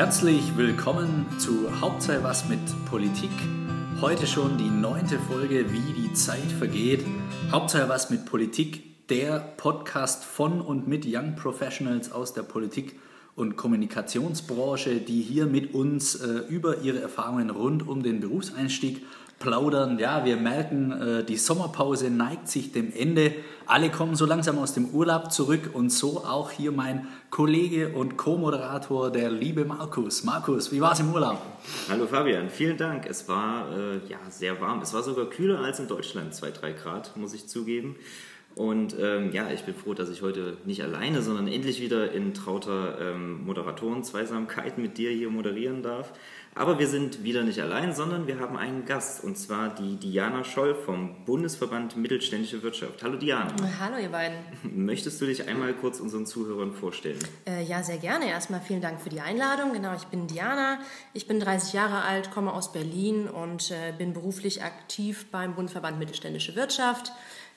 Herzlich willkommen zu Hauptsache was mit Politik. Heute schon die neunte Folge, wie die Zeit vergeht. Hauptsache was mit Politik, der Podcast von und mit Young Professionals aus der Politik und Kommunikationsbranche, die hier mit uns äh, über ihre Erfahrungen rund um den Berufseinstieg plaudern. Ja, wir merken, äh, die Sommerpause neigt sich dem Ende. Alle kommen so langsam aus dem Urlaub zurück und so auch hier mein Kollege und Co-Moderator, der liebe Markus. Markus, wie war es im Urlaub? Hallo Fabian, vielen Dank. Es war äh, ja sehr warm. Es war sogar kühler als in Deutschland, 2-3 Grad, muss ich zugeben. Und ähm, ja, ich bin froh, dass ich heute nicht alleine, sondern endlich wieder in trauter ähm, Moderatoren-Zweisamkeit mit dir hier moderieren darf. Aber wir sind wieder nicht allein, sondern wir haben einen Gast und zwar die Diana Scholl vom Bundesverband Mittelständische Wirtschaft. Hallo Diana. Hallo ihr beiden. Möchtest du dich einmal kurz unseren Zuhörern vorstellen? Äh, ja, sehr gerne. Erstmal vielen Dank für die Einladung. Genau, ich bin Diana. Ich bin 30 Jahre alt, komme aus Berlin und äh, bin beruflich aktiv beim Bundesverband Mittelständische Wirtschaft.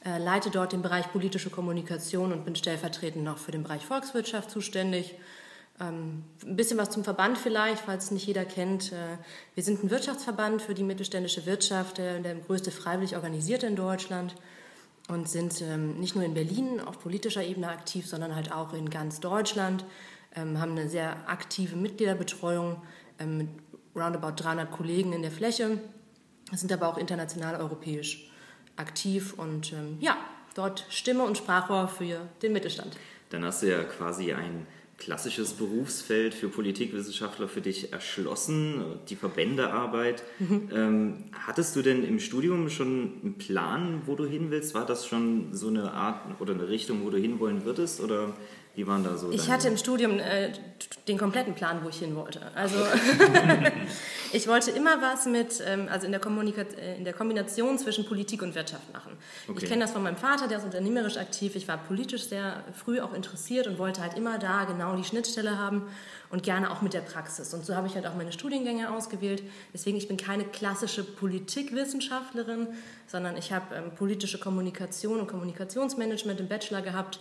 Äh, leite dort den Bereich politische Kommunikation und bin stellvertretend noch für den Bereich Volkswirtschaft zuständig. Ähm, ein bisschen was zum Verband vielleicht, falls es nicht jeder kennt. Äh, wir sind ein Wirtschaftsverband für die mittelständische Wirtschaft, der, der größte freiwillig organisierte in Deutschland und sind ähm, nicht nur in Berlin auf politischer Ebene aktiv, sondern halt auch in ganz Deutschland, ähm, haben eine sehr aktive Mitgliederbetreuung ähm, mit roundabout 300 Kollegen in der Fläche, sind aber auch international europäisch aktiv und ähm, ja, dort Stimme und Sprachrohr für den Mittelstand. Dann hast du ja quasi ein klassisches Berufsfeld für Politikwissenschaftler für dich erschlossen, die Verbändearbeit. Mhm. Ähm, hattest du denn im Studium schon einen Plan, wo du hin willst? War das schon so eine Art oder eine Richtung, wo du hinwollen würdest? Oder wie waren da so? Ich hatte im Studium äh, den kompletten Plan, wo ich hin wollte. Also ich wollte immer was mit, ähm, also in der, äh, in der, Kombination zwischen Politik und Wirtschaft machen. Okay. Ich kenne das von meinem Vater, der ist unternehmerisch aktiv. Ich war politisch sehr früh auch interessiert und wollte halt immer da genau die Schnittstelle haben und gerne auch mit der Praxis. Und so habe ich halt auch meine Studiengänge ausgewählt. Deswegen, ich bin keine klassische Politikwissenschaftlerin, sondern ich habe ähm, politische Kommunikation und Kommunikationsmanagement im Bachelor gehabt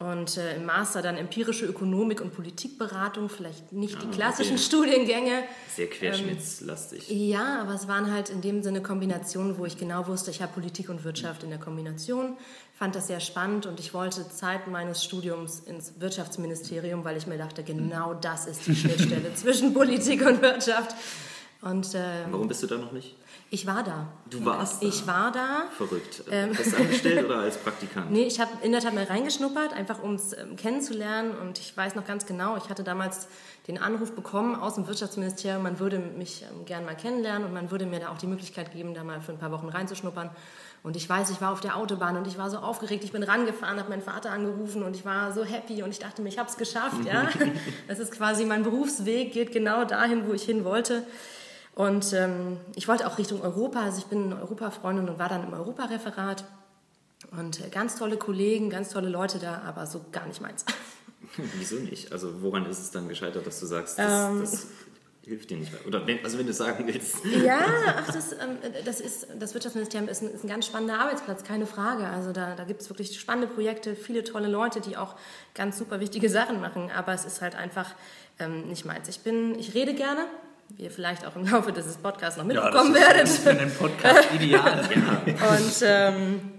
und äh, im Master dann empirische Ökonomik und Politikberatung, vielleicht nicht ah, die klassischen okay. Studiengänge. Sehr querschnittslastig. Ähm, ja, aber es waren halt in dem Sinne Kombinationen, wo ich genau wusste, ich habe Politik und Wirtschaft in der Kombination. Fand das sehr spannend und ich wollte Zeit meines Studiums ins Wirtschaftsministerium, weil ich mir dachte, genau das ist die Schnittstelle zwischen Politik und Wirtschaft. Und, äh, Warum bist du da noch nicht? Ich war da. Du warst da? Ich war da. Verrückt. Ähm. angestellt oder als Praktikant? Nee, ich habe in der Tat mal reingeschnuppert, einfach um es ähm, kennenzulernen. Und ich weiß noch ganz genau, ich hatte damals den Anruf bekommen aus dem Wirtschaftsministerium, man würde mich ähm, gern mal kennenlernen und man würde mir da auch die Möglichkeit geben, da mal für ein paar Wochen reinzuschnuppern. Und ich weiß, ich war auf der Autobahn und ich war so aufgeregt. Ich bin rangefahren, habe meinen Vater angerufen und ich war so happy und ich dachte mir, ich habe es geschafft. Ja? Das ist quasi mein Berufsweg, geht genau dahin, wo ich hin wollte. Und ähm, ich wollte auch Richtung Europa, also ich bin Europafreundin und war dann im Europareferat. Und äh, ganz tolle Kollegen, ganz tolle Leute da, aber so gar nicht meins. Wieso nicht? Also woran ist es dann gescheitert, dass du sagst, das, ähm, das hilft dir nicht mehr? Oder wenn, also wenn du sagen willst. Ja, ach, das, ähm, das, ist, das Wirtschaftsministerium ist ein, ist ein, ganz spannender Arbeitsplatz, keine Frage. Also da, da gibt es wirklich spannende Projekte, viele tolle Leute, die auch ganz super wichtige Sachen machen. Aber es ist halt einfach ähm, nicht meins. Ich bin, ich rede gerne, wie ihr vielleicht auch im Laufe dieses Podcasts noch mitbekommen ja, werdet. Für einen Podcast ideal. ja. Und ähm,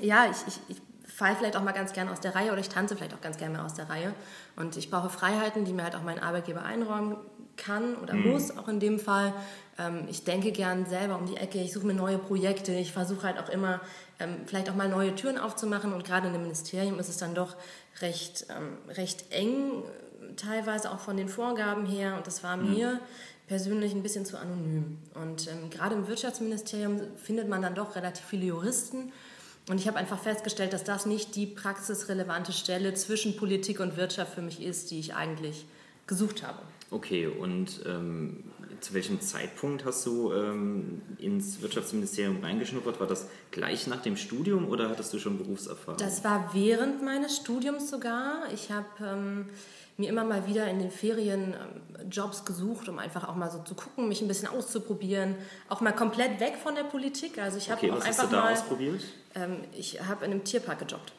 ja, ich, ich, ich falle vielleicht auch mal ganz gerne aus der Reihe oder ich tanze vielleicht auch ganz gerne mal aus der Reihe. Und ich brauche Freiheiten, die mir halt auch mein Arbeitgeber einräumen kann oder mhm. muss, auch in dem Fall. Ähm, ich denke gern selber um die Ecke, ich suche mir neue Projekte, ich versuche halt auch immer ähm, vielleicht auch mal neue Türen aufzumachen und gerade in dem Ministerium ist es dann doch recht, ähm, recht eng teilweise auch von den Vorgaben her und das war mhm. mir persönlich ein bisschen zu anonym. Und ähm, gerade im Wirtschaftsministerium findet man dann doch relativ viele Juristen. Und ich habe einfach festgestellt, dass das nicht die praxisrelevante Stelle zwischen Politik und Wirtschaft für mich ist, die ich eigentlich gesucht habe. Okay, und ähm, zu welchem Zeitpunkt hast du ähm, ins Wirtschaftsministerium reingeschnuppert? War das gleich nach dem Studium oder hattest du schon Berufserfahrung? Das war während meines Studiums sogar. Ich habe ähm, mir immer mal wieder in den Ferien ähm, Jobs gesucht, um einfach auch mal so zu gucken, mich ein bisschen auszuprobieren, auch mal komplett weg von der Politik. Also ich habe okay, was einfach hast du da mal, ausprobiert? Ähm, ich habe in einem Tierpark gejobbt.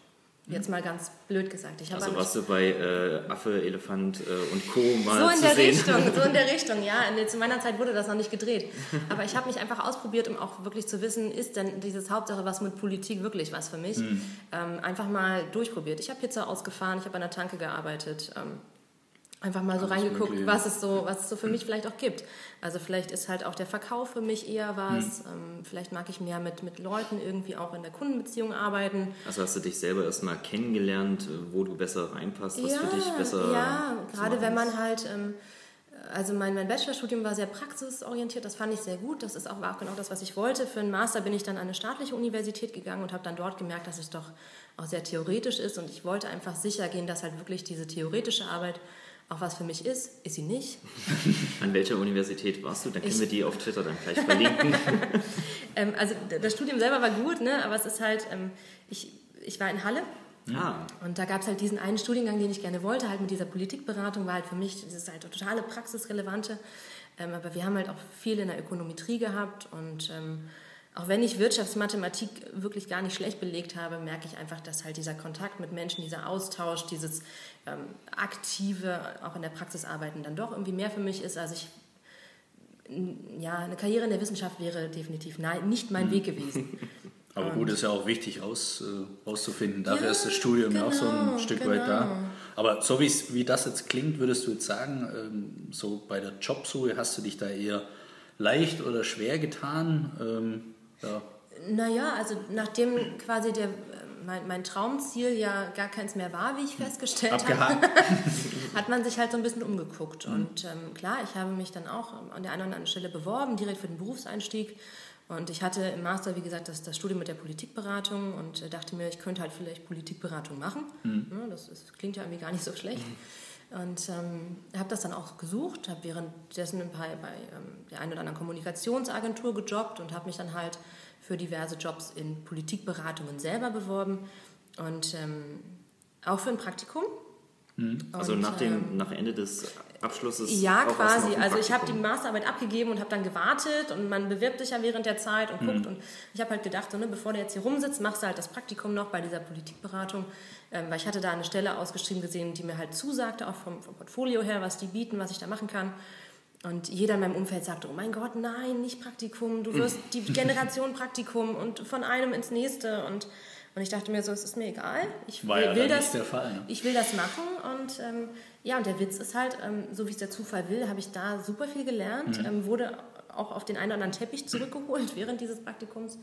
Jetzt mal ganz blöd gesagt. Ich also warst du bei äh, Affe, Elefant äh, und Co. mal so in zu der sehen. Richtung, so in der Richtung, ja. Zu meiner Zeit wurde das noch nicht gedreht. Aber ich habe mich einfach ausprobiert, um auch wirklich zu wissen, ist denn dieses Hauptsache was mit Politik wirklich was für mich? Mhm. Ähm, einfach mal durchprobiert. Ich habe Pizza ausgefahren, ich habe an der Tanke gearbeitet. Ähm, einfach mal so Alles reingeguckt, mögliche. was es so, was es so für mich vielleicht auch gibt. Also vielleicht ist halt auch der Verkauf für mich eher was. Hm. Ähm, vielleicht mag ich mehr mit, mit Leuten irgendwie auch in der Kundenbeziehung arbeiten. Also hast du dich selber erstmal kennengelernt, wo du besser reinpasst, was ja, für dich besser Ja, gerade wenn man halt, ähm, also mein, mein Bachelorstudium war sehr praxisorientiert, das fand ich sehr gut. Das ist auch, war auch genau das, was ich wollte. Für einen Master bin ich dann an eine staatliche Universität gegangen und habe dann dort gemerkt, dass es doch auch sehr theoretisch ist und ich wollte einfach sicher gehen, dass halt wirklich diese theoretische Arbeit auch was für mich ist, ist sie nicht. An welcher Universität warst du? Dann können ich, wir die auf Twitter dann gleich verlinken. ähm, also das Studium selber war gut, ne? aber es ist halt, ähm, ich, ich war in Halle Ah. Und da gab es halt diesen einen Studiengang, den ich gerne wollte, halt mit dieser Politikberatung, war halt für mich, das ist halt totale praxisrelevante. Ähm, aber wir haben halt auch viel in der Ökonometrie gehabt und ähm, auch wenn ich Wirtschaftsmathematik wirklich gar nicht schlecht belegt habe, merke ich einfach, dass halt dieser Kontakt mit Menschen, dieser Austausch, dieses ähm, aktive, auch in der Praxis arbeiten, dann doch irgendwie mehr für mich ist, als ich ja, eine Karriere in der Wissenschaft wäre definitiv nein, nicht mein mhm. Weg gewesen. Aber gut, ist ja auch wichtig aus, äh, auszufinden. Dafür ja, ist das Studium genau, ja auch so ein genau, Stück genau. weit da. Aber so wie das jetzt klingt, würdest du jetzt sagen, ähm, so bei der Jobsuche hast du dich da eher leicht oder schwer getan? Ähm, ja. Naja, also nachdem quasi der, mein, mein, Traumziel ja gar keins mehr war, wie ich festgestellt Abgehakt. habe, hat man sich halt so ein bisschen umgeguckt. Mhm. Und ähm, klar, ich habe mich dann auch an der einen oder anderen Stelle beworben, direkt für den Berufseinstieg. Und ich hatte im Master, wie gesagt, das, das Studium mit der Politikberatung und äh, dachte mir, ich könnte halt vielleicht Politikberatung machen. Mhm. Ja, das, ist, klingt ja irgendwie gar nicht so schlecht. Mhm. Und ähm, habe das dann auch gesucht, habe währenddessen bei, bei ähm, der einen oder anderen Kommunikationsagentur gejobbt und habe mich dann halt für diverse Jobs in Politikberatungen selber beworben und ähm, auch für ein Praktikum. Mhm. Also und, nach, dem, ähm, nach Ende des Abschlusses? Ja, quasi. Also ich habe die Masterarbeit abgegeben und habe dann gewartet und man bewirbt sich ja während der Zeit und guckt. Mhm. Und ich habe halt gedacht, so, ne, bevor du jetzt hier rumsitzt, machst du halt das Praktikum noch bei dieser Politikberatung. Ähm, weil ich hatte da eine Stelle ausgeschrieben gesehen, die mir halt zusagte, auch vom, vom Portfolio her, was die bieten, was ich da machen kann. Und jeder in meinem Umfeld sagte, oh mein Gott, nein, nicht Praktikum, du wirst die Generation Praktikum und von einem ins nächste. Und, und ich dachte mir so, es ist mir egal. Ich War will, ja will das, Fall, ne? ich will das machen. Und ähm, ja, und der Witz ist halt, ähm, so wie es der Zufall will, habe ich da super viel gelernt, mhm. ähm, wurde auch auf den einen oder anderen Teppich zurückgeholt während dieses Praktikums.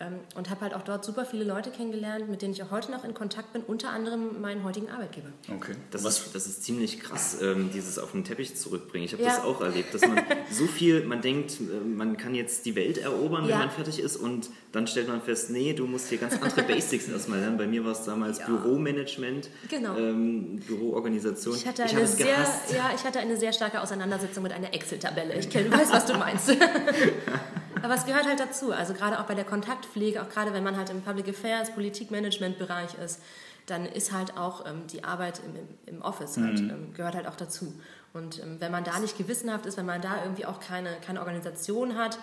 Ähm, und habe halt auch dort super viele Leute kennengelernt, mit denen ich auch heute noch in Kontakt bin, unter anderem meinen heutigen Arbeitgeber. Okay. Das, ist, das ist ziemlich krass, ähm, dieses auf den Teppich zurückbringen. Ich habe ja. das auch erlebt, dass man so viel, man denkt, äh, man kann jetzt die Welt erobern, ja. wenn man fertig ist und dann stellt man fest, nee, du musst hier ganz andere Basics erstmal lernen. Bei mir war es damals ja. Büromanagement, genau. ähm, Büroorganisation. Ich hatte, eine ich sehr, ja, ich hatte eine sehr starke Auseinandersetzung mit einer Excel-Tabelle. Ich weiß, was du meinst. Aber es gehört halt dazu. Also gerade auch bei der Kontaktpflege, auch gerade wenn man halt im Public Affairs, Politikmanagement-Bereich ist, dann ist halt auch ähm, die Arbeit im, im Office halt, mhm. ähm, gehört halt auch dazu. Und ähm, wenn man da nicht gewissenhaft ist, wenn man da irgendwie auch keine, keine Organisation hat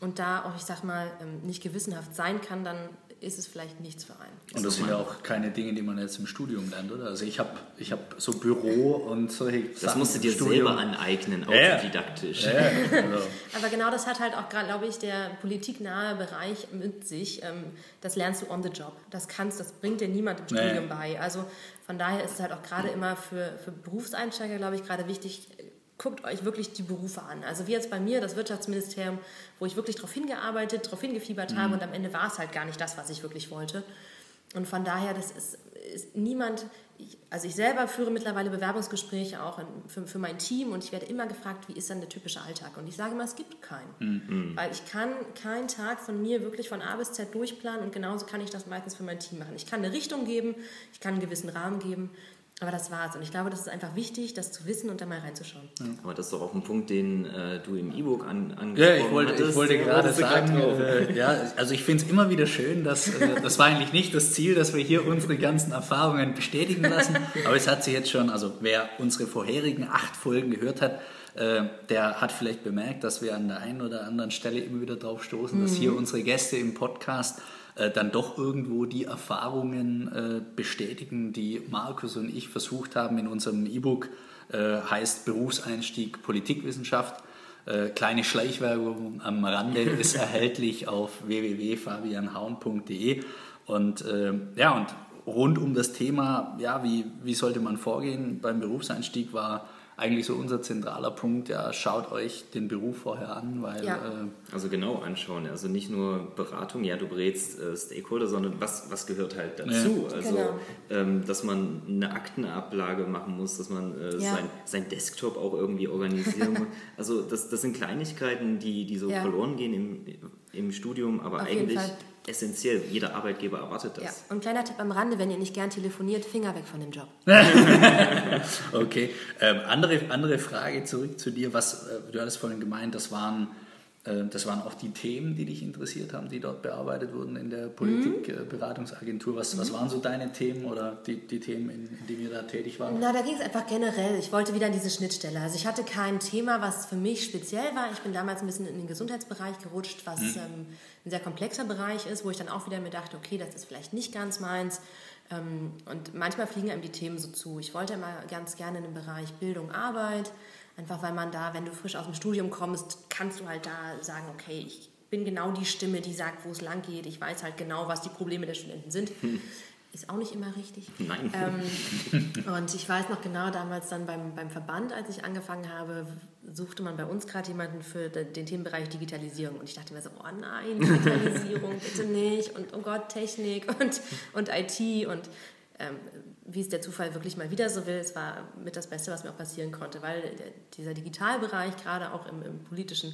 und da auch, ich sag mal, ähm, nicht gewissenhaft sein kann, dann ist es vielleicht nichts für einen. Und das sind ja auch keine Dinge, die man jetzt im Studium lernt, oder? Also ich habe ich hab so Büro und solche Das Sachen musst du dir Studium. selber aneignen, autodidaktisch. Ja, ja, also. Aber genau das hat halt auch, glaube ich, der politiknahe Bereich mit sich. Ähm, das lernst du on the job. Das kannst, das bringt dir niemand im Studium nee. bei. Also von daher ist es halt auch gerade immer für, für Berufseinsteiger, glaube ich, gerade wichtig, guckt euch wirklich die Berufe an. Also wie jetzt bei mir, das Wirtschaftsministerium, wo ich wirklich darauf hingearbeitet, darauf hingefiebert mhm. habe und am Ende war es halt gar nicht das, was ich wirklich wollte. Und von daher, das ist, ist niemand, ich, also ich selber führe mittlerweile Bewerbungsgespräche auch in, für, für, mein Team und ich werde immer gefragt, wie ist dann der typische Alltag? Und ich sage immer, es gibt keinen. Mhm. Weil ich kann keinen Tag von mir wirklich von A bis Z durchplanen und genauso kann ich das meistens für mein Team machen. Ich kann eine Richtung geben, ich kann einen gewissen Rahmen geben, aber das war's. Und ich glaube, das ist einfach wichtig, das zu wissen und da mal reinzuschauen. Ja. Aber das ist doch auch ein Punkt, den äh, du im E-Book an, angesprochen Ja, ich wollte, hattest. ich wollte gerade sagen, äh, ja, also ich finde es immer wieder schön, dass, äh, das war eigentlich nicht das Ziel, dass wir hier unsere ganzen Erfahrungen bestätigen lassen. Aber es hat sich jetzt schon, also wer unsere vorherigen acht Folgen gehört hat, äh, der hat vielleicht bemerkt, dass wir an der einen oder anderen Stelle immer wieder drauf stoßen, mhm. dass hier unsere Gäste im Podcast äh, dann doch irgendwo die Erfahrungen äh, bestätigen, die Markus und ich versucht haben in unserem E-Book, äh, heißt Berufseinstieg Politikwissenschaft. Äh, kleine Schleichwerbung am Rande ist erhältlich auf www.fabianhaun.de und äh, ja und rund um das Thema, ja, wie, wie sollte man vorgehen beim Berufseinstieg war eigentlich so unser zentraler Punkt, ja, schaut euch den Beruf vorher an, weil... Ja. Äh, also genau anschauen, also nicht nur Beratung, ja, du berätst äh, Stakeholder, sondern was, was gehört halt dazu? Ja. Also, genau. ähm, dass man eine Aktenablage machen muss, dass man äh, ja. sein, sein Desktop auch irgendwie organisieren muss. Also das, das sind Kleinigkeiten, die, die so verloren gehen im, im Studium, aber Auf eigentlich essentiell. Jeder Arbeitgeber erwartet das. Ja. Und kleiner Tipp am Rande, wenn ihr nicht gern telefoniert, Finger weg von dem Job. okay. Ähm, andere, andere Frage zurück zu dir. Was, äh, du hattest vorhin gemeint, das waren das waren auch die Themen, die dich interessiert haben, die dort bearbeitet wurden in der Politikberatungsagentur. Mhm. Was, was waren so deine Themen oder die, die Themen, in, in denen ihr da tätig wart? Na, da ging es einfach generell. Ich wollte wieder an diese Schnittstelle. Also ich hatte kein Thema, was für mich speziell war. Ich bin damals ein bisschen in den Gesundheitsbereich gerutscht, was mhm. ähm, ein sehr komplexer Bereich ist, wo ich dann auch wieder mir dachte, okay, das ist vielleicht nicht ganz meins. Ähm, und manchmal fliegen einem die Themen so zu. Ich wollte immer ganz gerne in den Bereich Bildung, Arbeit Einfach weil man da, wenn du frisch aus dem Studium kommst, kannst du halt da sagen, okay, ich bin genau die Stimme, die sagt, wo es lang geht. Ich weiß halt genau, was die Probleme der Studenten sind. Hm. Ist auch nicht immer richtig. Nein. Ähm, und ich weiß noch genau, damals dann beim, beim Verband, als ich angefangen habe, suchte man bei uns gerade jemanden für den Themenbereich Digitalisierung. Und ich dachte mir so, oh nein, Digitalisierung, bitte nicht. Und oh Gott, Technik und, und IT. Und ähm, wie es der Zufall wirklich mal wieder so will, es war mit das Beste, was mir auch passieren konnte, weil der, dieser Digitalbereich, gerade auch im, im, politischen,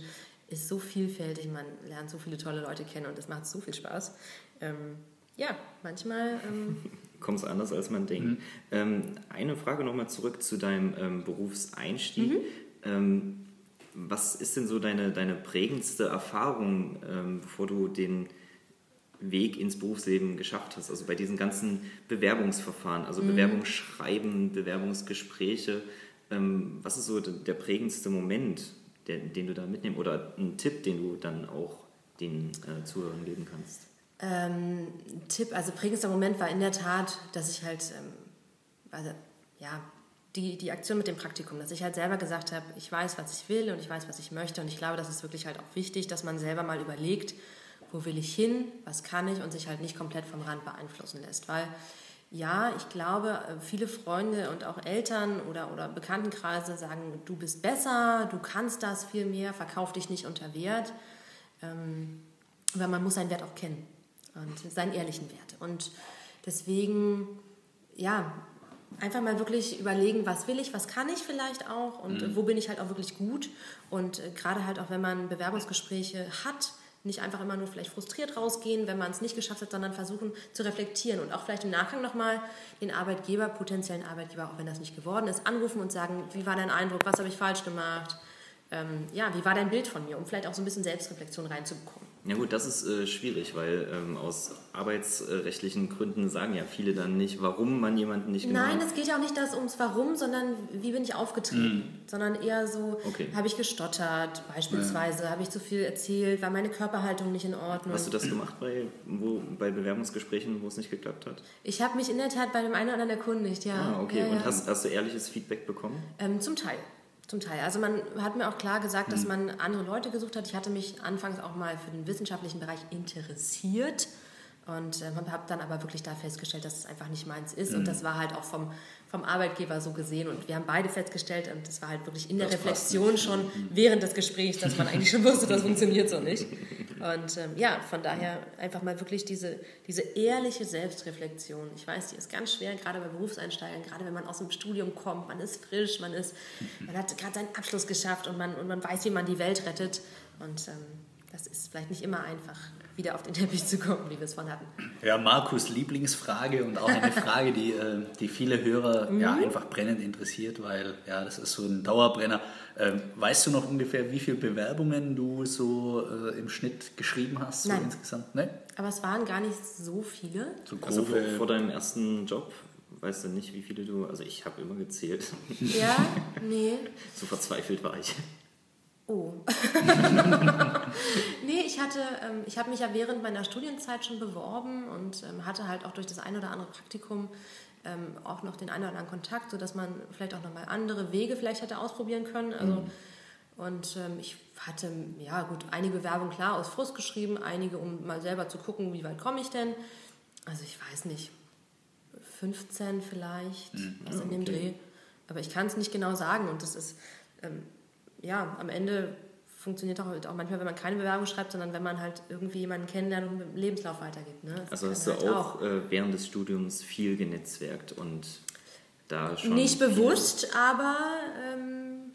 ist so vielfältig, man lernt so viele tolle Leute kennen und es macht so viel Spaß. Ähm, ja, manchmal... Ähm, Kommt es anders, als man denkt. Mhm. Ähm, eine Frage nochmal zurück zu deinem ähm, Berufseinstieg. Mhm. Ähm, was ist denn so deine, deine prägendste Erfahrung, bevor du den Weg ins Berufsleben geschafft hast. Also bei diesen ganzen Bewerbungsverfahren, also mhm. Bewerbungsschreiben, Bewerbungsgespräche. Ähm, was ist so der prägendste Moment, der, den du da mitnehmen oder ein Tipp, den du dann auch den äh, Zuhörern geben kannst? Ähm, Tipp, also prägendster Moment war in der Tat, dass ich halt, ähm, also, ja, die, die Aktion mit dem Praktikum, dass ich halt selber gesagt habe, ich weiß, was ich will und ich weiß, was ich möchte und ich glaube, das ist wirklich halt auch wichtig, dass man selber mal überlegt, wo will ich hin, was kann ich und sich halt nicht komplett vom Rand beeinflussen lässt. Weil ja, ich glaube, viele Freunde und auch Eltern oder, oder Bekanntenkreise sagen, du bist besser, du kannst das viel mehr, verkauf dich nicht unter Wert. Ähm, weil man muss seinen Wert auch kennen und seinen ehrlichen Wert. Und deswegen, ja, einfach mal wirklich überlegen, was will ich, was kann ich vielleicht auch und mhm. wo bin ich halt auch wirklich gut. Und äh, gerade halt auch, wenn man Bewerbungsgespräche hat, nicht einfach immer nur vielleicht frustriert rausgehen, wenn man es nicht geschafft hat, sondern versuchen zu reflektieren und auch vielleicht im Nachgang nochmal den Arbeitgeber, potenziellen Arbeitgeber, auch wenn das nicht geworden ist, anrufen und sagen, wie war dein Eindruck, was habe ich falsch gemacht, ähm, ja, wie war dein Bild von mir, um vielleicht auch so ein bisschen Selbstreflexion reinzubekommen. Ja gut, das ist äh, schwierig, weil ähm, aus arbeitsrechtlichen Gründen sagen ja viele dann nicht, warum man jemanden nicht genau... Nein, es geht ja auch nicht das ums Warum, sondern wie bin ich aufgetreten, mhm. sondern eher so, okay. habe ich gestottert beispielsweise, ja. habe ich zu viel erzählt, war meine Körperhaltung nicht in Ordnung. Hast du das gemacht bei, wo, bei Bewerbungsgesprächen, wo es nicht geklappt hat? Ich habe mich in der Tat bei dem einen oder anderen erkundigt, ja. Ah, okay. Ja, Und ja. Hast, hast du ehrliches Feedback bekommen? Ähm, zum Teil. Zum Teil. Also man hat mir auch klar gesagt, dass hm. man andere Leute gesucht hat. Ich hatte mich anfangs auch mal für den wissenschaftlichen Bereich interessiert und äh, habe dann aber wirklich da festgestellt, dass es einfach nicht meins ist. Mhm. Und das war halt auch vom, vom Arbeitgeber so gesehen. Und wir haben beide festgestellt, und das war halt wirklich in der das Reflexion schon mhm. während des Gesprächs, dass man eigentlich schon wusste, das funktioniert so nicht. Und ähm, ja, von daher einfach mal wirklich diese, diese ehrliche Selbstreflexion. Ich weiß, die ist ganz schwer, gerade bei Berufseinsteigern, gerade wenn man aus dem Studium kommt, man ist frisch, man, ist, man hat gerade seinen Abschluss geschafft und man, und man weiß, wie man die Welt rettet. Und ähm, das ist vielleicht nicht immer einfach wieder auf den Teppich zu kommen, wie wir es von hatten. Ja, Markus Lieblingsfrage und auch eine Frage, die, äh, die viele Hörer mhm. ja, einfach brennend interessiert, weil ja, das ist so ein Dauerbrenner. Ähm, weißt du noch ungefähr, wie viele Bewerbungen du so äh, im Schnitt geschrieben hast? Nein. So insgesamt? Nee? Aber es waren gar nicht so viele. So also vor, vor deinem ersten Job weißt du nicht, wie viele du. Also ich habe immer gezählt. Ja, nee. so verzweifelt war ich. Oh. nee, ich hatte, ähm, ich habe mich ja während meiner Studienzeit schon beworben und ähm, hatte halt auch durch das ein oder andere Praktikum ähm, auch noch den einen oder anderen Kontakt, sodass man vielleicht auch nochmal andere Wege vielleicht hätte ausprobieren können. Also, mhm. Und ähm, ich hatte, ja gut, einige Bewerbungen klar aus Frust geschrieben, einige, um mal selber zu gucken, wie weit komme ich denn. Also ich weiß nicht, 15 vielleicht, mhm. was in dem okay. Dreh. Aber ich kann es nicht genau sagen und das ist, ähm, ja, am Ende funktioniert auch, auch manchmal, wenn man keine Bewerbung schreibt, sondern wenn man halt irgendwie jemanden kennenlernt und dem Lebenslauf weitergibt. Ne? Also hast du halt auch, auch. Äh, während des Studiums viel genetzwerkt und da schon... Nicht bewusst, aber ähm,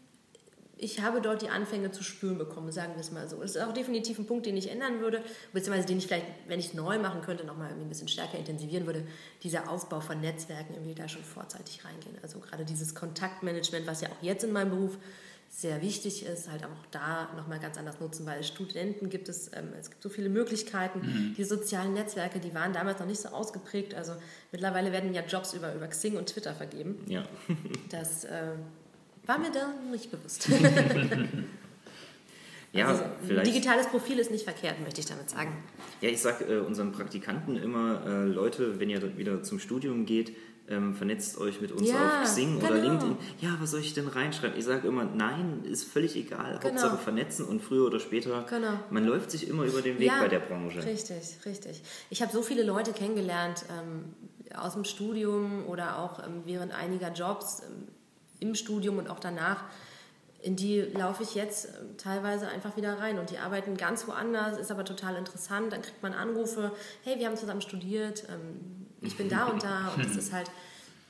ich habe dort die Anfänge zu spüren bekommen, sagen wir es mal so. Das ist auch definitiv ein Punkt, den ich ändern würde, beziehungsweise den ich vielleicht, wenn ich es neu machen könnte, nochmal ein bisschen stärker intensivieren würde, dieser Aufbau von Netzwerken irgendwie da schon vorzeitig reingehen. Also gerade dieses Kontaktmanagement, was ja auch jetzt in meinem Beruf sehr wichtig ist, halt auch da nochmal ganz anders nutzen, weil Studenten gibt es, ähm, es gibt so viele Möglichkeiten. Mhm. Die sozialen Netzwerke, die waren damals noch nicht so ausgeprägt. Also mittlerweile werden ja Jobs über, über Xing und Twitter vergeben. Ja. das äh, war mir da nicht bewusst. ja, also, vielleicht. Digitales Profil ist nicht verkehrt, möchte ich damit sagen. Ja, ich sage äh, unseren Praktikanten immer, äh, Leute, wenn ihr wieder zum Studium geht, ähm, vernetzt euch mit uns ja, auf Xing genau. oder LinkedIn. Ja, was soll ich denn reinschreiben? Ich sage immer, nein, ist völlig egal. Genau. Hauptsache vernetzen und früher oder später, genau. man läuft sich immer über den Weg ja, bei der Branche. Richtig, richtig. Ich habe so viele Leute kennengelernt ähm, aus dem Studium oder auch ähm, während einiger Jobs ähm, im Studium und auch danach. In die laufe ich jetzt ähm, teilweise einfach wieder rein und die arbeiten ganz woanders, ist aber total interessant. Dann kriegt man Anrufe, hey, wir haben zusammen studiert, ähm, ich bin da und da und das ist halt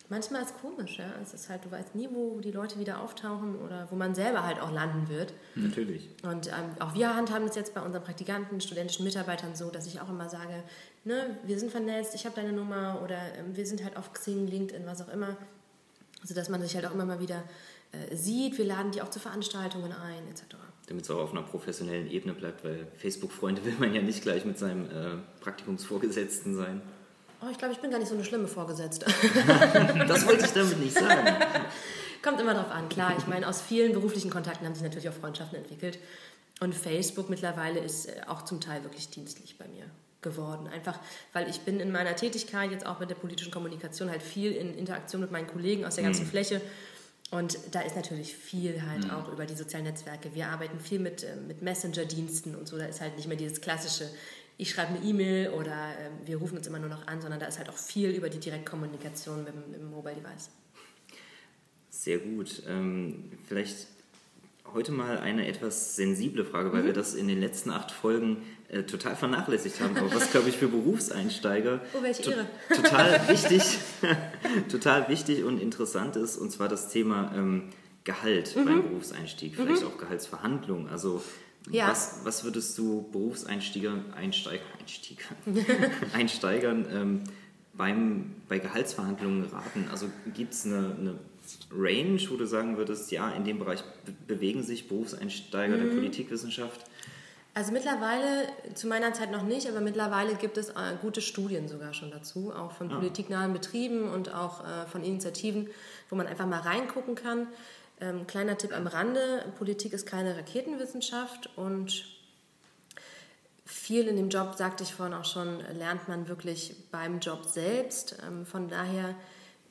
manchmal ist komisch, ja. Es ist halt, du weißt nie, wo die Leute wieder auftauchen oder wo man selber halt auch landen wird. Natürlich. Und ähm, auch wir handhaben es jetzt bei unseren Praktikanten, studentischen Mitarbeitern so, dass ich auch immer sage, ne, wir sind vernetzt, ich habe deine Nummer oder ähm, wir sind halt auf Xing, LinkedIn, was auch immer. Also dass man sich halt auch immer mal wieder äh, sieht, wir laden die auch zu Veranstaltungen ein, etc. Damit es auch auf einer professionellen Ebene bleibt, weil Facebook-Freunde will man ja nicht gleich mit seinem äh, Praktikumsvorgesetzten sein. Oh, ich glaube, ich bin gar nicht so eine schlimme Vorgesetzte. das wollte ich damit nicht sagen. Kommt immer drauf an, klar. Ich meine, aus vielen beruflichen Kontakten haben sich natürlich auch Freundschaften entwickelt. Und Facebook mittlerweile ist äh, auch zum Teil wirklich dienstlich bei mir geworden. Einfach, weil ich bin in meiner Tätigkeit jetzt auch mit der politischen Kommunikation halt viel in Interaktion mit meinen Kollegen aus der ganzen mhm. Fläche. Und da ist natürlich viel halt mhm. auch über die sozialen Netzwerke. Wir arbeiten viel mit, äh, mit Messenger-Diensten und so. Da ist halt nicht mehr dieses klassische ich schreibe eine E-Mail oder äh, wir rufen uns immer nur noch an, sondern da ist halt auch viel über die Direktkommunikation mit, mit dem Mobile Device. Sehr gut. Ähm, vielleicht heute mal eine etwas sensible Frage, weil mhm. wir das in den letzten acht Folgen äh, total vernachlässigt haben, aber was glaube ich für Berufseinsteiger oh, welche Ehre. To total wichtig, total wichtig und interessant ist, und zwar das Thema ähm, Gehalt mhm. beim Berufseinstieg, vielleicht mhm. auch Gehaltsverhandlungen. Also ja. Was, was würdest du Berufseinsteiger, Einsteiger, Einsteiger, Einsteigern ähm, beim, bei Gehaltsverhandlungen raten? Also gibt es eine, eine, Range, wo du sagen würdest, ja, in dem Bereich be bewegen sich Berufseinsteiger mhm. der Politikwissenschaft? Also mittlerweile, zu meiner Zeit noch nicht, aber mittlerweile gibt es äh, gute Studien sogar schon dazu, auch von ah. politiknahen Betrieben und auch äh, von Initiativen, wo man einfach mal reingucken kann. Ähm, kleiner Tipp am Rande, Politik ist keine Raketenwissenschaft und viel in dem Job, sagte ich vorhin auch schon, lernt man wirklich beim Job selbst. Ähm, von daher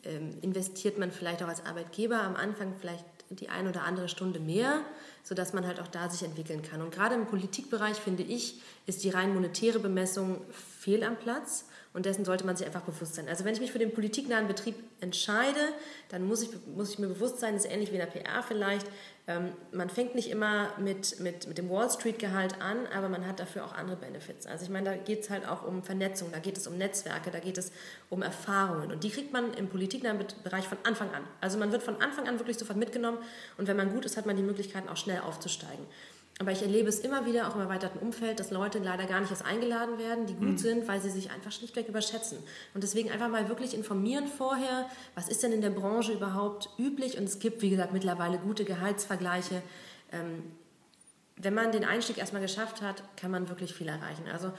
ähm, investiert man vielleicht auch als Arbeitgeber am Anfang vielleicht die ein oder andere Stunde mehr, sodass man halt auch da sich entwickeln kann. Und gerade im Politikbereich, finde ich, ist die rein monetäre Bemessung fehl am Platz. Und dessen sollte man sich einfach bewusst sein. Also wenn ich mich für den politiknahen Betrieb entscheide, dann muss ich, muss ich mir bewusst sein, das ist ähnlich wie in der PR vielleicht, ähm, man fängt nicht immer mit, mit, mit dem Wall Street-Gehalt an, aber man hat dafür auch andere Benefits. Also ich meine, da geht es halt auch um Vernetzung, da geht es um Netzwerke, da geht es um Erfahrungen. Und die kriegt man im politiknahen Bereich von Anfang an. Also man wird von Anfang an wirklich sofort mitgenommen und wenn man gut ist, hat man die Möglichkeiten auch schnell aufzusteigen. Aber ich erlebe es immer wieder, auch im erweiterten Umfeld, dass Leute leider gar nicht erst eingeladen werden, die gut mhm. sind, weil sie sich einfach schlichtweg überschätzen. Und deswegen einfach mal wirklich informieren vorher, was ist denn in der Branche überhaupt üblich. Und es gibt, wie gesagt, mittlerweile gute Gehaltsvergleiche. Ähm, wenn man den Einstieg erstmal geschafft hat, kann man wirklich viel erreichen. Also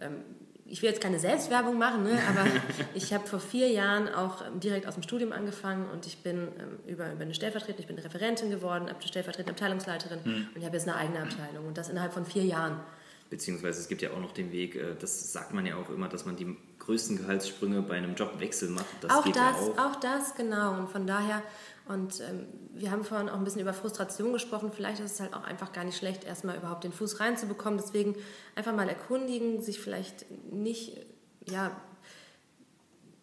ähm, ich will jetzt keine Selbstwerbung machen, ne, aber ich habe vor vier Jahren auch ähm, direkt aus dem Studium angefangen und ich bin ähm, über, über eine Stellvertretung, ich bin Referentin geworden, stellvertretende Abteilungsleiterin mhm. und ich habe jetzt eine eigene Abteilung und das innerhalb von vier Jahren. Beziehungsweise es gibt ja auch noch den Weg, äh, das sagt man ja auch immer, dass man die größten Gehaltssprünge bei einem Jobwechsel macht. Das auch das, ja auch. auch das, genau. Und von daher, und ähm, wir haben vorhin auch ein bisschen über Frustration gesprochen, vielleicht ist es halt auch einfach gar nicht schlecht, erstmal überhaupt den Fuß reinzubekommen. Deswegen einfach mal erkundigen, sich vielleicht nicht, ja,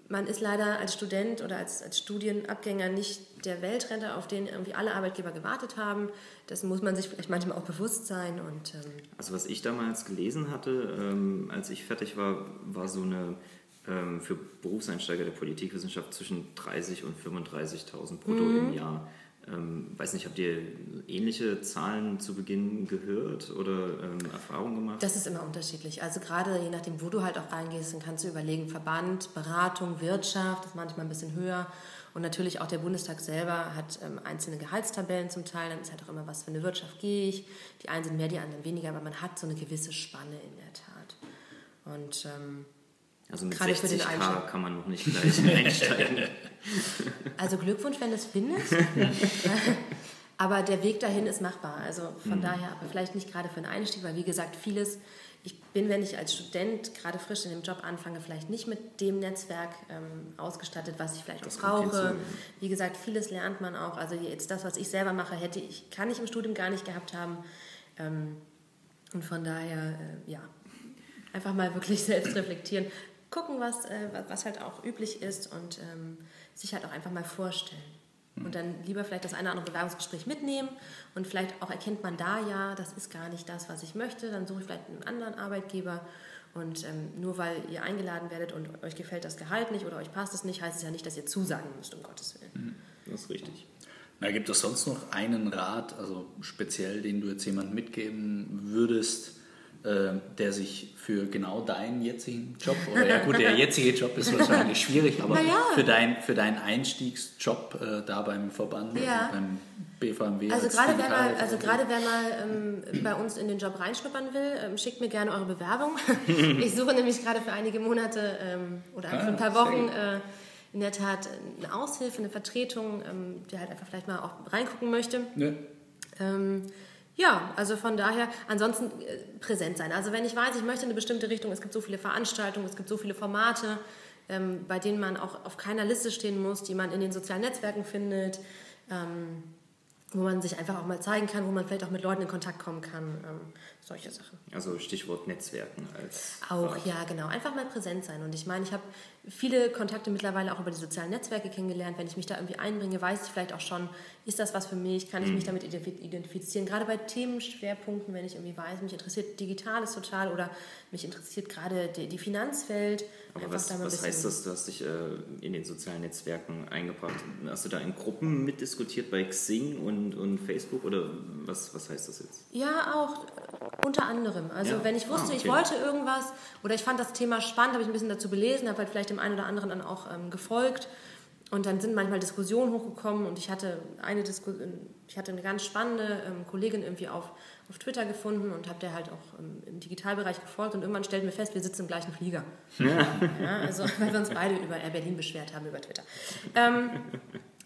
man ist leider als Student oder als, als Studienabgänger nicht der Weltretter, auf den irgendwie alle Arbeitgeber gewartet haben. Das muss man sich vielleicht manchmal auch bewusst sein. Und, ähm also was ich damals gelesen hatte, ähm, als ich fertig war, war so eine für Berufseinsteiger der Politikwissenschaft zwischen 30 und 35.000 brutto mhm. im Jahr. Ähm, weiß nicht, habt ihr ähnliche Zahlen zu Beginn gehört oder ähm, Erfahrungen gemacht? Das ist immer unterschiedlich. Also gerade je nachdem, wo du halt auch reingehst, dann kannst du überlegen, Verband, Beratung, Wirtschaft, das ist manchmal ein bisschen höher. Und natürlich auch der Bundestag selber hat ähm, einzelne Gehaltstabellen zum Teil. Dann ist halt auch immer, was für eine Wirtschaft gehe ich. Die einen sind mehr, die anderen weniger, aber man hat so eine gewisse Spanne in der Tat. Und ähm, also mit 60k kann man noch nicht gleich einsteigen. Also Glückwunsch, wenn du es findest. aber der Weg dahin ist machbar. Also von mhm. daher, aber vielleicht nicht gerade für einen Einstieg, weil wie gesagt, vieles, ich bin, wenn ich als Student gerade frisch in dem Job anfange, vielleicht nicht mit dem Netzwerk ähm, ausgestattet, was ich vielleicht das auch brauche. Wie gesagt, vieles lernt man auch. Also jetzt das, was ich selber mache, hätte ich, kann ich im Studium gar nicht gehabt haben. Ähm, und von daher, äh, ja, einfach mal wirklich selbst reflektieren gucken, was, äh, was halt auch üblich ist und ähm, sich halt auch einfach mal vorstellen. Und dann lieber vielleicht das eine oder andere Bewerbungsgespräch mitnehmen und vielleicht auch erkennt man da ja, das ist gar nicht das, was ich möchte, dann suche ich vielleicht einen anderen Arbeitgeber. Und ähm, nur weil ihr eingeladen werdet und euch gefällt das Gehalt nicht oder euch passt es nicht, heißt es ja nicht, dass ihr zusagen müsst, um Gottes Willen. Mhm. Das ist richtig. Na, gibt es sonst noch einen Rat, also speziell, den du jetzt jemandem mitgeben würdest, der sich für genau deinen jetzigen Job, oder ja gut, der jetzige Job ist wahrscheinlich schwierig, aber ja. für, dein, für deinen Einstiegsjob äh, da beim Verband, ja. also beim BVMW. Also gerade wer mal, also gerade wer mal ähm, bei uns in den Job reinschnuppern will, ähm, schickt mir gerne eure Bewerbung. ich suche nämlich gerade für einige Monate ähm, oder ah, für ein paar Wochen äh, in der Tat eine Aushilfe, eine Vertretung, ähm, die halt einfach vielleicht mal auch reingucken möchte. Ja. Ja, also von daher, ansonsten äh, präsent sein. Also wenn ich weiß, ich möchte in eine bestimmte Richtung, es gibt so viele Veranstaltungen, es gibt so viele Formate, ähm, bei denen man auch auf keiner Liste stehen muss, die man in den sozialen Netzwerken findet, ähm, wo man sich einfach auch mal zeigen kann, wo man vielleicht auch mit Leuten in Kontakt kommen kann, ähm, solche Sachen. Also Stichwort Netzwerken als. Auch, Fahrt. ja, genau. Einfach mal präsent sein. Und ich meine, ich habe viele Kontakte mittlerweile auch über die sozialen Netzwerke kennengelernt. Wenn ich mich da irgendwie einbringe, weiß ich vielleicht auch schon, ist das was für mich, kann ich mich mhm. damit identifizieren. Gerade bei Themenschwerpunkten, wenn ich irgendwie weiß, mich interessiert Digitales total oder mich interessiert gerade die, die Finanzwelt. Aber was, was heißt das? Du hast dich äh, in den sozialen Netzwerken eingebracht. Hast du da in Gruppen mitdiskutiert bei Xing und, und Facebook oder was, was heißt das jetzt? Ja, auch unter anderem. Also ja. wenn ich wusste, ah, okay. ich wollte irgendwas oder ich fand das Thema spannend, habe ich ein bisschen dazu belesen, habe halt vielleicht dem einen oder anderen dann auch ähm, gefolgt. Und dann sind manchmal Diskussionen hochgekommen und ich hatte eine, Disku ich hatte eine ganz spannende ähm, Kollegin irgendwie auf, auf Twitter gefunden und habe der halt auch ähm, im Digitalbereich gefolgt und irgendwann stellten wir fest, wir sitzen im gleichen Flieger. Ja. ja also weil wir uns beide über Air Berlin beschwert haben über Twitter. Ähm,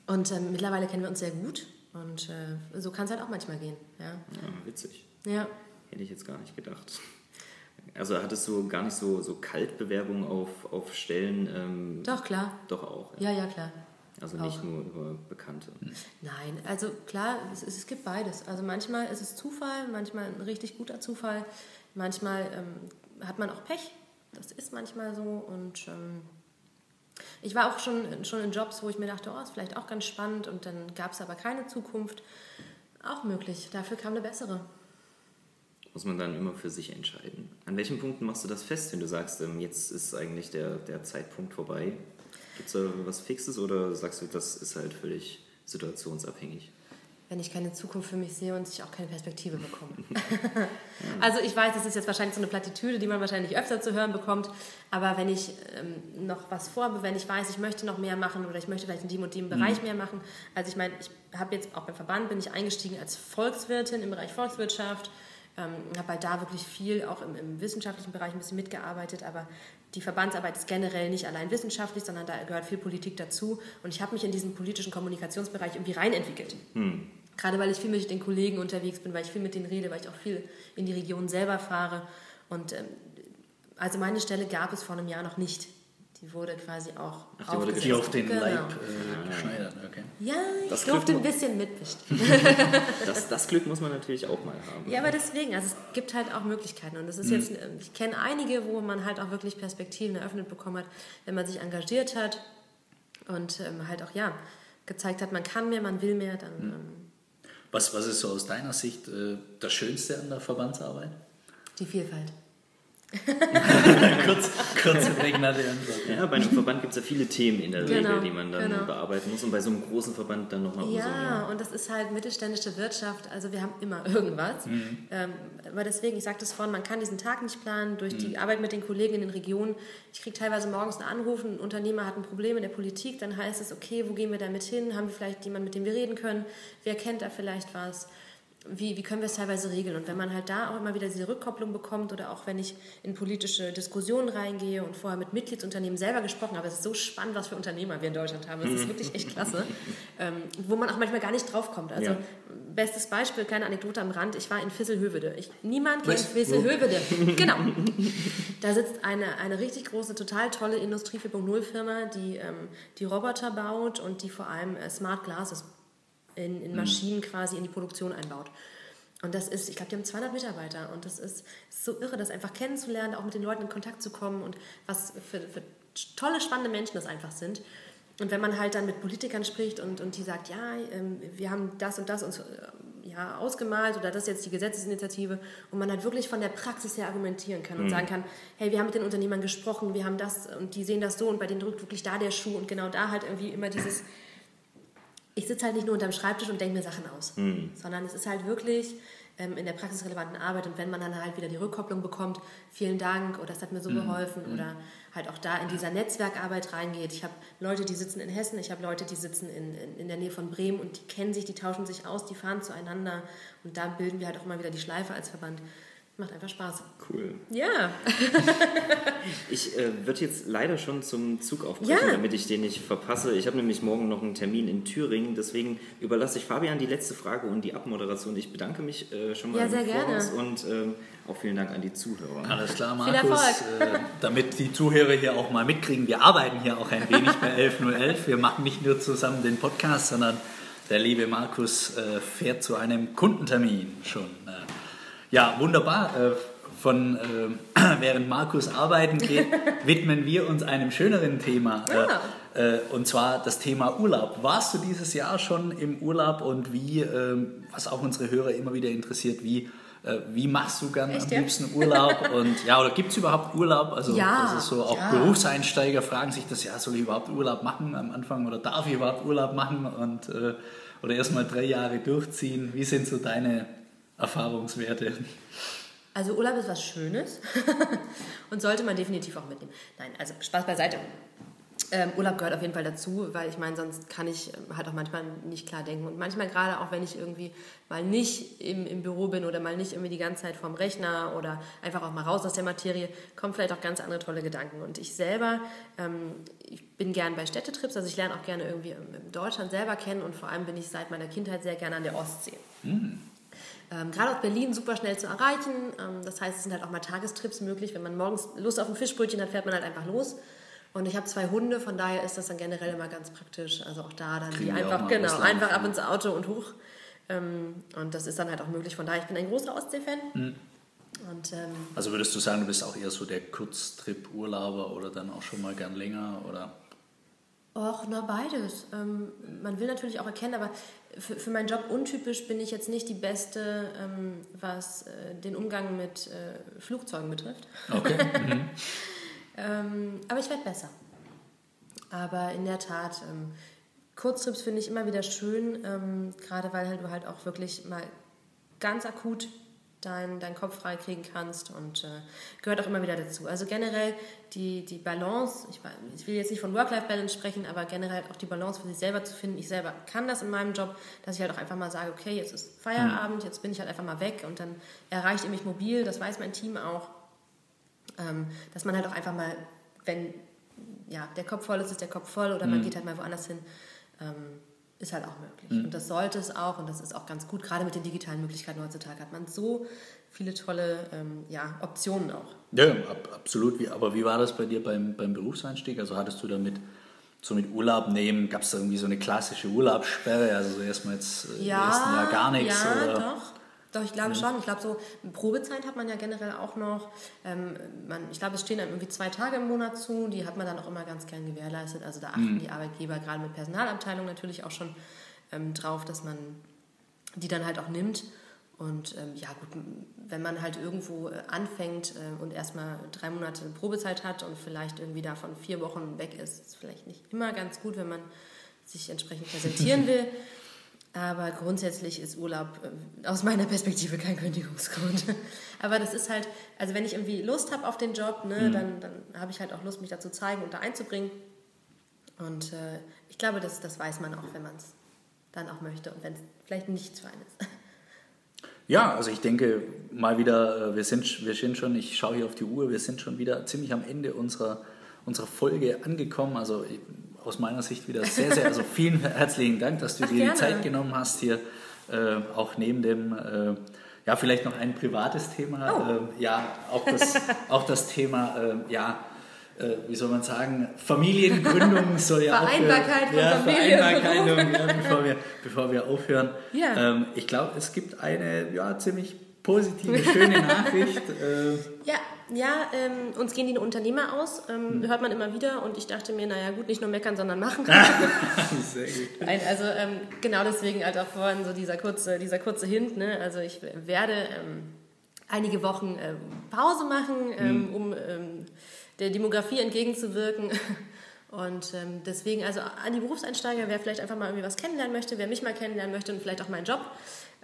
und ähm, mittlerweile kennen wir uns sehr gut und äh, so kann es halt auch manchmal gehen. Ja, ja witzig. Ja. Hätte ich jetzt gar nicht gedacht. Also hattest du gar nicht so, so Kaltbewerbungen auf, auf Stellen? Ähm, doch, klar. Doch auch. Ja, ja, ja klar. Also nicht auch. nur über Bekannte. Nein, also klar, es, es, gibt beides. Also manchmal ist es Zufall, manchmal ein richtig guter Zufall, manchmal ähm, hat man auch Pech. Das ist manchmal so. Und ähm, ich war auch schon, schon in Jobs, wo ich mir dachte, oh, ist vielleicht auch ganz spannend und dann gab es aber keine Zukunft. Auch möglich. Dafür kam eine bessere muss man dann immer für sich entscheiden. An welchen Punkten machst du das fest, wenn du sagst, ähm, jetzt ist eigentlich der, der Zeitpunkt vorbei? Gibt es da was Fixes oder sagst du, das ist halt völlig situationsabhängig? Wenn ich keine Zukunft für mich sehe und ich auch keine Perspektive bekomme. also ich weiß, das ist jetzt wahrscheinlich so eine Plattitüde, die man wahrscheinlich öfter zu hören bekommt, aber wenn ich ähm, noch was vorhabe, wenn ich weiß, ich möchte noch mehr machen oder ich möchte vielleicht in dem und dem Bereich mhm. mehr machen, also ich meine, ich habe jetzt auch beim Verband bin ich eingestiegen als Volkswirtin im Bereich Volkswirtschaft, Ähm, habe halt da wirklich viel auch im, im wissenschaftlichen Bereich ein bisschen mitgearbeitet, aber die Verbandsarbeit ist generell nicht allein wissenschaftlich, sondern da gehört viel Politik dazu. Und ich habe mich in diesen politischen Kommunikationsbereich irgendwie reinentwickelt. Hm. Gerade weil ich viel mit den Kollegen unterwegs bin, weil ich viel mit denen rede, weil ich auch viel in die Region selber fahre. Und ähm, also meine Stelle gab es vor einem Jahr noch nicht. Die wurde quasi auch Ach, die wurde die auf den genau. Leib äh, geschneidert. Okay. Ja, ich das durfte ein bisschen mitbestimmen. das, das Glück muss man natürlich auch mal haben. Ja, aber deswegen, also es gibt halt auch Möglichkeiten. Und das ist mhm. jetzt, ich kenne einige, wo man halt auch wirklich Perspektiven eröffnet bekommen hat, wenn man sich engagiert hat und ähm, halt auch, ja, gezeigt hat, man kann mehr, man will mehr, dann... Mhm. Ähm, was, was ist so aus deiner Sicht äh, das Schönste an der Verbandsarbeit? Die Vielfalt. kurz, kurz prägnante Antwort. Ja, bei einem Verband gibt es ja viele Themen in der genau, Regel, die man dann genau. bearbeiten muss und bei so einem großen Verband dann nochmal ja, umso und das ist halt mittelständische Wirtschaft, also wir haben immer irgendwas. Mhm. Ähm, aber deswegen, ich sagte es vorhin, man kann diesen Tag nicht planen durch mhm. die Arbeit mit den Kollegen in den Regionen. Ich kriege teilweise morgens einen Anruf, ein Unternehmer hat ein Problem in der Politik, dann heißt es, okay, wo gehen wir damit hin? Haben wir vielleicht jemanden, mit dem wir reden können? Wer kennt da vielleicht was? Wie, wie können wir es teilweise regeln? Und wenn man halt da auch immer wieder diese Rückkopplung bekommt oder auch wenn ich in politische Diskussionen reingehe und vorher mit Mitgliedsunternehmen selber gesprochen habe, es ist so spannend, was für Unternehmer wir in Deutschland haben. Das ist wirklich echt klasse, ähm, wo man auch manchmal gar nicht draufkommt. Also ja. bestes Beispiel, kleine Anekdote am Rand, ich war in Fisselhövede. Ich, niemand kennt Fisselhövede. genau. Da sitzt eine, eine richtig große, total tolle Industrie 4.0 Firma, die, ähm, die Roboter baut und die vor allem äh, Smart Glasses in, in mhm. Maschinen quasi in die Produktion einbaut. Und das ist, ich glaube, die haben 200 Mitarbeiter und das ist, ist, so irre, das einfach kennenzulernen, auch mit den Leuten in Kontakt zu kommen und was für, für tolle, spannende Menschen das einfach sind. Und wenn man halt dann mit Politikern spricht und, und die sagt, ja, ähm, wir haben das und das uns äh, ja, ausgemalt oder das ist jetzt die Gesetzesinitiative und man halt wirklich von der Praxis her argumentieren kann und mhm. sagen kann, hey, wir haben mit den Unternehmern gesprochen, wir haben das und die sehen das so und bei denen drückt wirklich da der Schuh und genau da halt irgendwie immer dieses ich sitze halt nicht nur unterm Schreibtisch und denke mir Sachen aus, mhm. sondern es ist halt wirklich ähm, in der praxisrelevanten Arbeit und wenn man dann halt wieder die Rückkopplung bekommt, vielen Dank oder das hat mir so mhm. geholfen mhm. oder halt auch da in dieser Netzwerkarbeit reingeht. Ich habe Leute, die sitzen in Hessen, ich habe Leute, die sitzen in, in, in, der Nähe von Bremen und die kennen sich, die tauschen sich aus, die fahren zueinander und da bilden wir halt auch mal wieder die Schleife als Verband. Macht einfach Spaß. Cool. Ja. ich äh, würde jetzt leider schon zum Zug aufbrechen, ja. damit ich den nicht verpasse. Ich habe nämlich morgen noch einen Termin in Thüringen. Deswegen überlasse ich Fabian die letzte Frage und die Abmoderation. Ich bedanke mich äh, schon mal ja, sehr Voraus gerne. und äh, auch vielen Dank an die Zuhörer. Alles klar, Markus. Äh, damit die Zuhörer hier auch mal mitkriegen, wir arbeiten hier auch ein wenig bei 11011. Wir machen nicht nur zusammen den Podcast, sondern der liebe Markus äh, fährt zu einem Kundentermin schon äh, ja, wunderbar. Äh, von äh, während Markus arbeiten geht, widmen wir uns einem schöneren Thema. Äh, ja. Äh, und zwar das Thema Urlaub. Warst du dieses Jahr schon im Urlaub und wie, ähm, was auch unsere Hörer immer wieder interessiert, wie äh, wie machst du gern Echt, am liebsten Urlaub? Und ja, oder gibt es überhaupt Urlaub? Also ja, das ist so, auch ja. Berufseinsteiger fragen sich das, ja, soll ich überhaupt Urlaub machen am Anfang oder darf ich überhaupt Urlaub machen und äh, oder erst mal drei Jahre durchziehen? Wie sind so deine Erfahrungswerte? Also Urlaub ist was Schönes und sollte man definitiv auch mitnehmen. Nein, also Spaß beiseite. Ähm, Urlaub gehört auf jeden Fall dazu, weil ich meine, sonst kann ich ähm, halt auch manchmal nicht klar denken. Und manchmal gerade auch, wenn ich irgendwie mal nicht im, im Büro bin oder mal nicht irgendwie die ganze Zeit vorm Rechner oder einfach auch mal raus aus der Materie, kommen vielleicht auch ganz andere tolle Gedanken. Und ich selber, ähm, ich bin gern bei Städtetrips, also ich lerne auch gerne irgendwie Deutschland selber kennen und vor allem bin ich seit meiner Kindheit sehr gerne an der Ostsee. Mhm. Ähm, gerade aus Berlin super schnell zu erreichen. Ähm, das heißt, es sind halt auch mal Tagestrips möglich. Wenn man morgens Lust auf ein Fischbrötchen hat, fährt man halt einfach los. Und ich habe zwei Hunde, von daher ist das dann generell immer ganz praktisch. Also auch da dann Kriegen die einfach, genau, einfach ab ins Auto und hoch. Ähm, und das ist dann halt auch möglich. Von daher, ich bin ein großer Ostsee-Fan. Mhm. Und, ähm, also würdest du sagen, du bist auch eher so der Kurztrip-Urlauber oder dann auch schon mal gern länger? Oder? Och, na beides. Ähm, man will natürlich auch erkennen, aber für, für meinen Job untypisch bin ich jetzt nicht die Beste, ähm, was äh, den Umgang mit äh, Flugzeugen betrifft. Okay. Mhm. ähm, aber ich werde besser. Aber in der Tat, ähm, Kurztrips finde ich immer wieder schön, ähm, gerade weil halt du halt auch wirklich mal ganz akut deinen dein Kopf frei kriegen kannst und äh, gehört auch immer wieder dazu. Also generell die, die Balance, ich, ich will jetzt nicht von Work-Life-Balance sprechen, aber generell auch die Balance für sich selber zu finden. Ich selber kann das in meinem Job, dass ich halt auch einfach mal sage, okay, jetzt ist Feierabend, jetzt bin ich halt einfach mal weg und dann erreicht ihr mich mobil, das weiß mein Team auch, ähm, dass man halt auch einfach mal, wenn ja, der Kopf voll ist, ist der Kopf voll oder man mhm. geht halt mal woanders hin. Ähm, ist halt auch möglich. Mhm. Und das sollte es auch und das ist auch ganz gut. Gerade mit den digitalen Möglichkeiten heutzutage hat man so viele tolle ähm, ja, Optionen auch. Ja, ab, absolut. Wie, aber wie war das bei dir beim, beim Berufseinstieg? Also hattest du damit so mit Urlaub nehmen, gab es da irgendwie so eine klassische Urlaubssperre? Also so erstmal jetzt äh, ja, im ersten Jahr gar nichts? Ja, oder? doch. Doch, ich glaube mhm. schon. Ich glaube, so Probezeit hat man ja generell auch noch. Ähm, man, ich glaube, es stehen dann irgendwie zwei Tage im Monat zu. Die hat man dann auch immer ganz gern gewährleistet. Also da achten mhm. die Arbeitgeber gerade mit Personalabteilung natürlich auch schon ähm, drauf, dass man die dann halt auch nimmt. Und ähm, ja gut, wenn man halt irgendwo äh, anfängt äh, und erstmal drei Monate Probezeit hat und vielleicht irgendwie davon vier Wochen weg ist, ist vielleicht nicht immer ganz gut, wenn man sich entsprechend präsentieren will. Aber grundsätzlich ist Urlaub äh, aus meiner Perspektive kein Kündigungsgrund. Aber das ist halt, also wenn ich irgendwie Lust habe auf den Job, ne, mhm. dann, dann habe ich halt auch Lust, mich da zu zeigen und da einzubringen. Und äh, ich glaube, das, das weiß man auch, wenn man es dann auch möchte und wenn es vielleicht nichts für einen ist. Ja, also ich denke mal wieder, äh, wir sind, wir sind schon, ich schaue hier auf die Uhr, wir sind schon wieder ziemlich am Ende unserer, unserer Folge angekommen. Also aus meiner Sicht wieder sehr, sehr, also vielen herzlichen Dank, dass du Ach, dir gerne. die Zeit genommen hast, hier äh, auch neben dem, äh, ja, vielleicht noch ein privates Thema, oh. äh, ja, auch das, auch das Thema, äh, ja, äh, wie soll man sagen, Familiengründung soll ja Vereinbarkeit auch für, ja, Vereinbarkeit, ja, bevor, wir, bevor wir aufhören. Ja. Ähm, ich glaube, es gibt eine ja, ziemlich positive, schöne Nachricht. Äh, ja, ja, ähm, uns gehen die Unternehmer aus, ähm, hm. hört man immer wieder und ich dachte mir, naja gut, nicht nur meckern, sondern machen. Sehr gut. also ähm, genau deswegen halt auch vorhin so dieser kurze, dieser kurze Hint, ne? also ich werde ähm, einige Wochen ähm, Pause machen, hm. um ähm, der Demografie entgegenzuwirken. Und ähm, deswegen, also an die Berufseinsteiger, wer vielleicht einfach mal irgendwie was kennenlernen möchte, wer mich mal kennenlernen möchte und vielleicht auch meinen Job.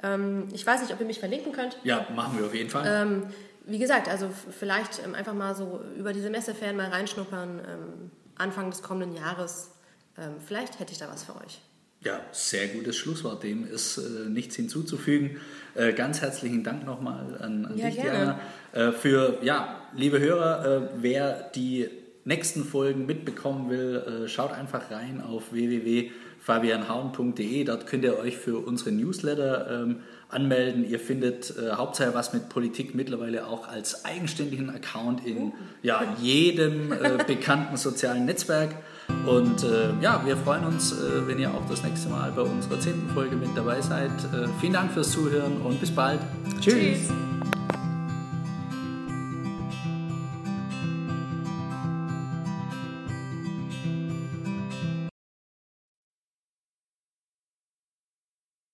Ähm, ich weiß nicht, ob ihr mich verlinken könnt. Ja, machen wir auf jeden Fall. Ähm, wie gesagt, also vielleicht ähm, einfach mal so über diese Messeferien mal reinschnuppern, ähm, Anfang des kommenden Jahres. Ähm, vielleicht hätte ich da was für euch. Ja, sehr gutes Schlusswort. Dem ist äh, nichts hinzuzufügen. Äh, ganz herzlichen Dank nochmal an, an ja, dich, gerne. Diana. Äh, für, ja, liebe Hörer, äh, wer die nächsten Folgen mitbekommen will, äh, schaut einfach rein auf www.fabianhauen.de. Dort könnt ihr euch für unsere Newsletter ähm, anmelden. Ihr findet äh, Hauptsache was mit Politik mittlerweile auch als eigenständigen Account in ja, jedem äh, bekannten sozialen Netzwerk. Und äh, ja, wir freuen uns, wenn ihr auch das nächste Mal bei unserer zehnten Folge mit dabei seid. Vielen Dank fürs Zuhören und bis bald. Tschüss. Tschüss.